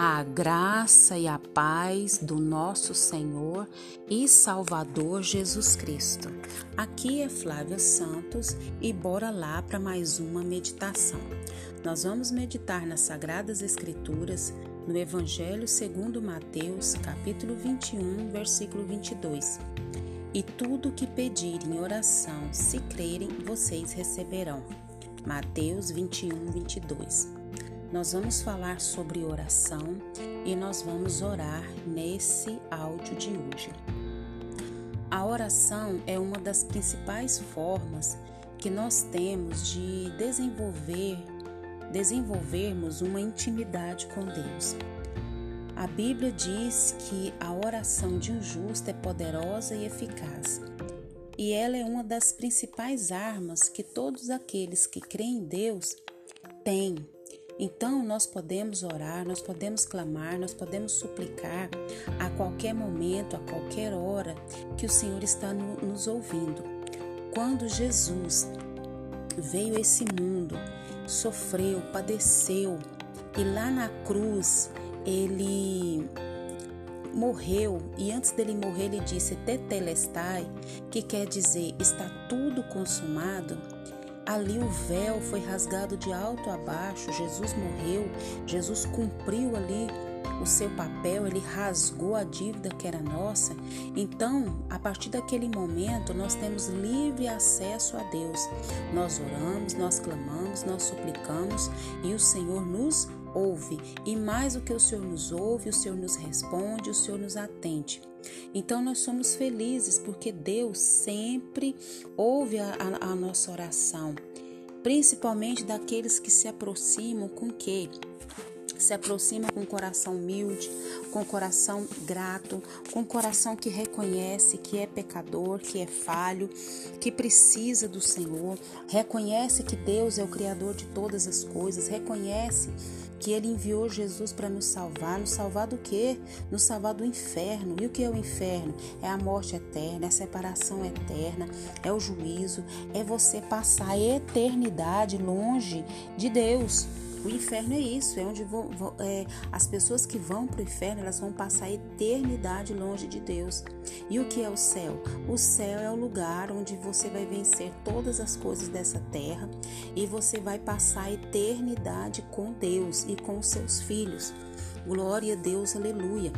A graça e a paz do nosso Senhor e Salvador Jesus Cristo. Aqui é Flávia Santos e bora lá para mais uma meditação. Nós vamos meditar nas Sagradas Escrituras, no Evangelho segundo Mateus, capítulo 21, versículo 22. E tudo que pedirem em oração, se crerem, vocês receberão. Mateus 21, 22. Nós vamos falar sobre oração e nós vamos orar nesse áudio de hoje. A oração é uma das principais formas que nós temos de desenvolver desenvolvermos uma intimidade com Deus. A Bíblia diz que a oração de um justo é poderosa e eficaz. E ela é uma das principais armas que todos aqueles que creem em Deus têm então nós podemos orar, nós podemos clamar, nós podemos suplicar a qualquer momento, a qualquer hora que o Senhor está no, nos ouvindo. Quando Jesus veio a esse mundo, sofreu, padeceu e lá na cruz ele morreu e antes dele morrer ele disse tetelestai, que quer dizer está tudo consumado. Ali o véu foi rasgado de alto a baixo, Jesus morreu, Jesus cumpriu ali o seu papel, ele rasgou a dívida que era nossa. Então, a partir daquele momento, nós temos livre acesso a Deus. Nós oramos, nós clamamos, nós suplicamos e o Senhor nos ouve. E mais do que o Senhor nos ouve, o Senhor nos responde, o Senhor nos atende. Então nós somos felizes porque Deus sempre ouve a, a, a nossa oração, principalmente daqueles que se aproximam com que se aproxima com coração humilde, com coração grato, com coração que reconhece que é pecador, que é falho, que precisa do Senhor, reconhece que Deus é o Criador de todas as coisas, reconhece que ele enviou Jesus para nos salvar. Nos salvar do quê? Nos salvar do inferno. E o que é o inferno? É a morte eterna, é a separação eterna, é o juízo, é você passar a eternidade longe de Deus. O inferno é isso, é onde vão, vão, é, as pessoas que vão para o inferno elas vão passar a eternidade longe de Deus. E o que é o céu? O céu é o lugar onde você vai vencer todas as coisas dessa terra e você vai passar a eternidade com Deus e com os seus filhos. Glória a Deus, aleluia.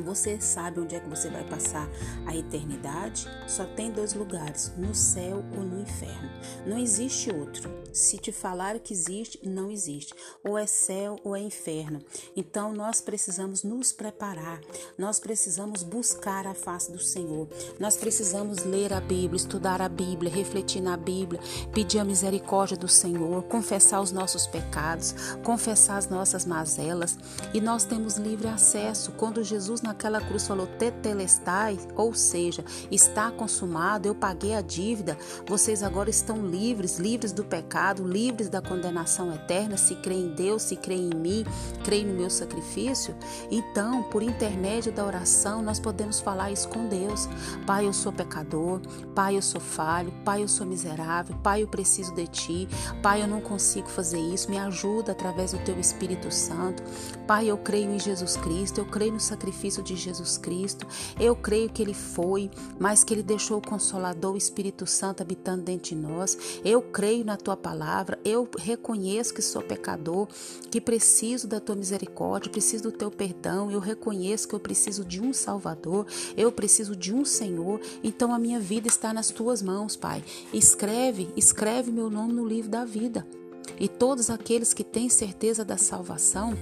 Você sabe onde é que você vai passar a eternidade? Só tem dois lugares, no céu ou no inferno. Não existe outro. Se te falar que existe, não existe. Ou é céu ou é inferno. Então nós precisamos nos preparar. Nós precisamos buscar a face do Senhor. Nós precisamos ler a Bíblia, estudar a Bíblia, refletir na Bíblia, pedir a misericórdia do Senhor, confessar os nossos pecados, confessar as nossas mazelas. E nós temos livre acesso. Quando Jesus naquela cruz falou tetelestai, ou seja, está consumado, eu paguei a dívida, vocês agora estão livres, livres do pecado, livres da condenação eterna, se creem em Deus, se creem em mim, creem no meu sacrifício. Então, por intermédio da oração, nós podemos falar isso com Deus. Pai, eu sou pecador, Pai, eu sou falho, Pai, eu sou miserável, Pai, eu preciso de ti, Pai, eu não consigo fazer isso, me ajuda através do teu Espírito Santo. Pai, eu creio em Jesus Cristo, eu creio no sacrifício sacrifício de Jesus Cristo. Eu creio que ele foi, mas que ele deixou o Consolador, o Espírito Santo habitando dentro de nós. Eu creio na tua palavra. Eu reconheço que sou pecador, que preciso da tua misericórdia, preciso do teu perdão. Eu reconheço que eu preciso de um Salvador. Eu preciso de um Senhor. Então a minha vida está nas tuas mãos, Pai. Escreve, escreve meu nome no livro da vida. E todos aqueles que têm certeza da salvação,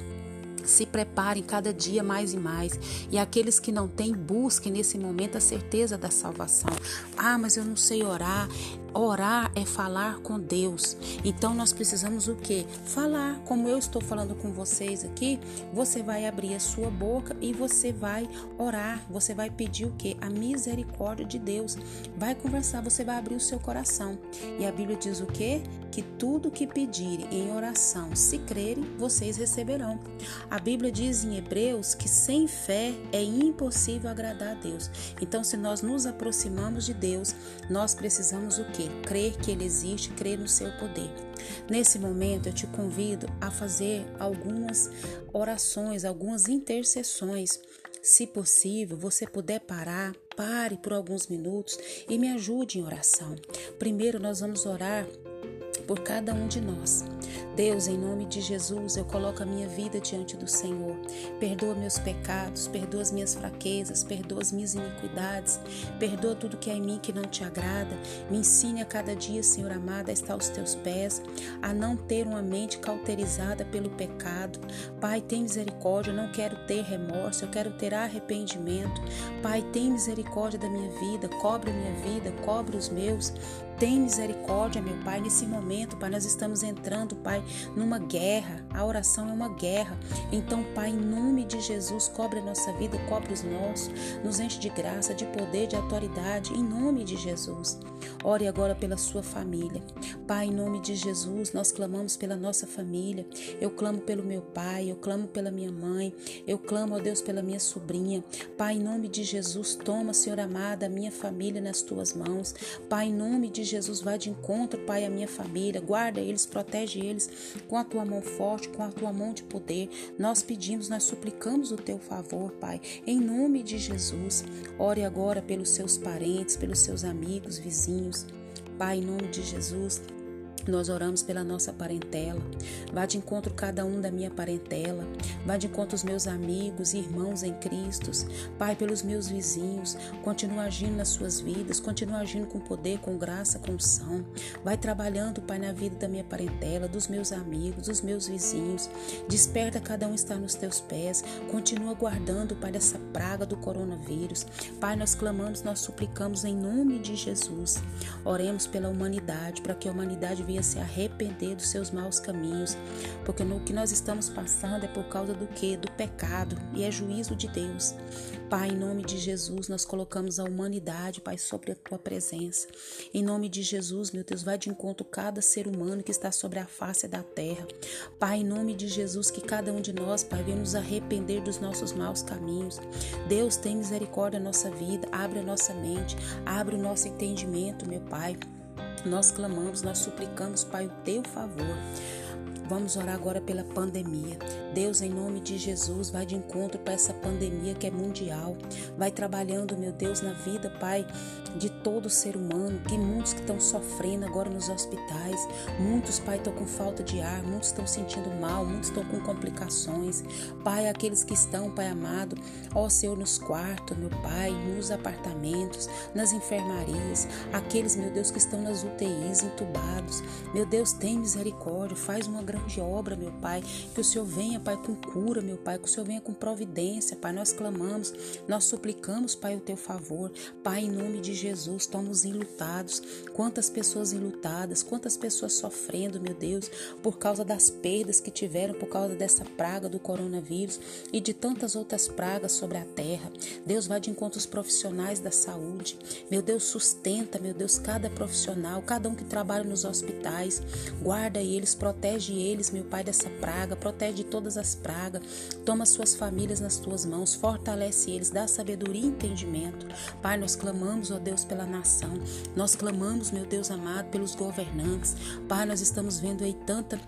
se preparem cada dia mais e mais. E aqueles que não têm, busquem nesse momento a certeza da salvação. Ah, mas eu não sei orar. Orar é falar com Deus. Então nós precisamos o quê? Falar. Como eu estou falando com vocês aqui, você vai abrir a sua boca e você vai orar. Você vai pedir o quê? A misericórdia de Deus. Vai conversar, você vai abrir o seu coração. E a Bíblia diz o quê? que tudo que pedirem em oração, se crerem, vocês receberão. A Bíblia diz em Hebreus que sem fé é impossível agradar a Deus. Então, se nós nos aproximamos de Deus, nós precisamos o quê? Crer que Ele existe, crer no seu poder. Nesse momento, eu te convido a fazer algumas orações, algumas intercessões. Se possível, você puder parar, pare por alguns minutos e me ajude em oração. Primeiro, nós vamos orar por cada um de nós. Deus, em nome de Jesus, eu coloco a minha vida diante do Senhor. Perdoa meus pecados, perdoa as minhas fraquezas, perdoa as minhas iniquidades, perdoa tudo que é em mim que não te agrada. Me ensine a cada dia, Senhor amado, a estar aos teus pés, a não ter uma mente cauterizada pelo pecado. Pai, tem misericórdia, eu não quero ter remorso, eu quero ter arrependimento. Pai, tem misericórdia da minha vida, cobre a minha vida, cobre os meus. Tem misericórdia, meu Pai, nesse momento, Pai, nós estamos entrando, Pai, numa guerra. A oração é uma guerra. Então, Pai, em nome de Jesus, cobre a nossa vida, cobre os nossos, nos enche de graça, de poder, de autoridade, em nome de Jesus. Ore agora pela sua família. Pai, em nome de Jesus, nós clamamos pela nossa família. Eu clamo pelo meu pai, eu clamo pela minha mãe, eu clamo, ó Deus, pela minha sobrinha. Pai, em nome de Jesus, toma, Senhor amada, a minha família nas tuas mãos. Pai, em nome de Jesus, vai de encontro, Pai, a minha família. Guarda eles, protege eles com a tua mão forte, com a tua mão de poder. Nós pedimos, nós suplicamos o teu favor, Pai, em nome de Jesus. Ore agora pelos seus parentes, pelos seus amigos, vizinhos Pai, em nome de Jesus, nós oramos pela nossa parentela. Vá de encontro cada um da minha parentela. Vá de encontro os meus amigos e irmãos em Cristo. Pai, pelos meus vizinhos. Continua agindo nas suas vidas. Continua agindo com poder, com graça, com unção. Vai trabalhando, Pai, na vida da minha parentela, dos meus amigos, dos meus vizinhos. Desperta cada um estar nos teus pés. Continua guardando, Pai, dessa praga do coronavírus. Pai, nós clamamos, nós suplicamos em nome de Jesus. Oremos pela humanidade, para que a humanidade venha se arrepender dos seus maus caminhos, porque no que nós estamos passando é por causa do que? Do pecado e é juízo de Deus. Pai, em nome de Jesus, nós colocamos a humanidade, Pai, sobre a tua presença. Em nome de Jesus, meu Deus, vai de encontro cada ser humano que está sobre a face da terra. Pai, em nome de Jesus, que cada um de nós, Pai, venha nos arrepender dos nossos maus caminhos. Deus, tem misericórdia da nossa vida, abre a nossa mente, abre o nosso entendimento, meu Pai. Nós clamamos, nós suplicamos, Pai, o teu favor. Vamos orar agora pela pandemia. Deus, em nome de Jesus, vai de encontro para essa pandemia que é mundial. Vai trabalhando, meu Deus, na vida, Pai, de todo ser humano. Que muitos que estão sofrendo agora nos hospitais. Muitos, Pai, estão com falta de ar. Muitos estão sentindo mal. Muitos estão com complicações. Pai, aqueles que estão, Pai amado, ó Senhor, nos quartos, meu Pai, nos apartamentos, nas enfermarias. Aqueles, meu Deus, que estão nas UTIs, entubados. Meu Deus, tem misericórdia. Faz uma grande grande obra, meu Pai. Que o Senhor venha, Pai, com cura, meu Pai. Que o Senhor venha com providência, Pai. Nós clamamos, nós suplicamos, Pai, o teu favor. Pai, em nome de Jesus, estamos enlutados. Quantas pessoas enlutadas, quantas pessoas sofrendo, meu Deus, por causa das perdas que tiveram por causa dessa praga do coronavírus e de tantas outras pragas sobre a terra. Deus vai de encontro aos profissionais da saúde. Meu Deus, sustenta, meu Deus, cada profissional, cada um que trabalha nos hospitais. Guarda eles, protege eles eles, meu Pai, dessa praga, protege todas as pragas, toma suas famílias nas tuas mãos, fortalece eles, dá sabedoria e entendimento. Pai, nós clamamos, ó Deus, pela nação, nós clamamos, meu Deus amado, pelos governantes. Pai, nós estamos vendo aí tanta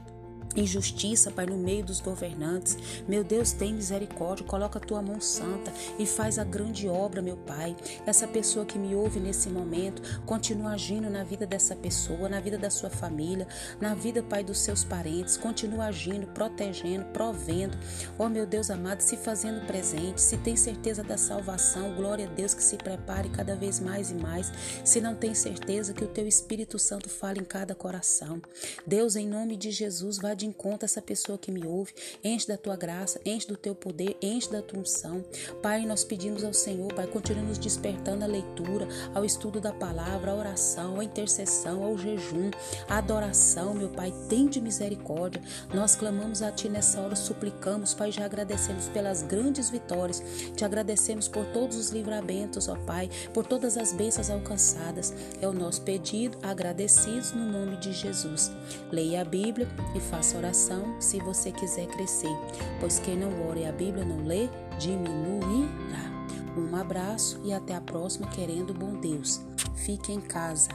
injustiça, Pai, no meio dos governantes. Meu Deus, tem misericórdia, coloca a tua mão santa e faz a grande obra, meu Pai. Essa pessoa que me ouve nesse momento, continua agindo na vida dessa pessoa, na vida da sua família, na vida, Pai, dos seus parentes, continua agindo, protegendo, provendo. Oh, meu Deus amado, se fazendo presente, se tem certeza da salvação, glória a Deus que se prepare cada vez mais e mais. Se não tem certeza, que o teu Espírito Santo fale em cada coração. Deus, em nome de Jesus, vai de encontro essa pessoa que me ouve. Enche da tua graça, enche do teu poder, enche da tua unção. Pai, nós pedimos ao Senhor, Pai, continue nos despertando a leitura, ao estudo da palavra, a oração, a intercessão, ao jejum, a adoração, meu Pai. Tem de misericórdia. Nós clamamos a Ti nessa hora, suplicamos, Pai, já agradecemos pelas grandes vitórias, te agradecemos por todos os livramentos, ó Pai, por todas as bênçãos alcançadas. É o nosso pedido, agradecidos no nome de Jesus. Leia a Bíblia e faça oração se você quiser crescer, pois quem não ora e a Bíblia não lê, diminuirá. Um abraço e até a próxima, querendo bom Deus. Fique em casa.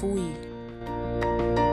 Fui.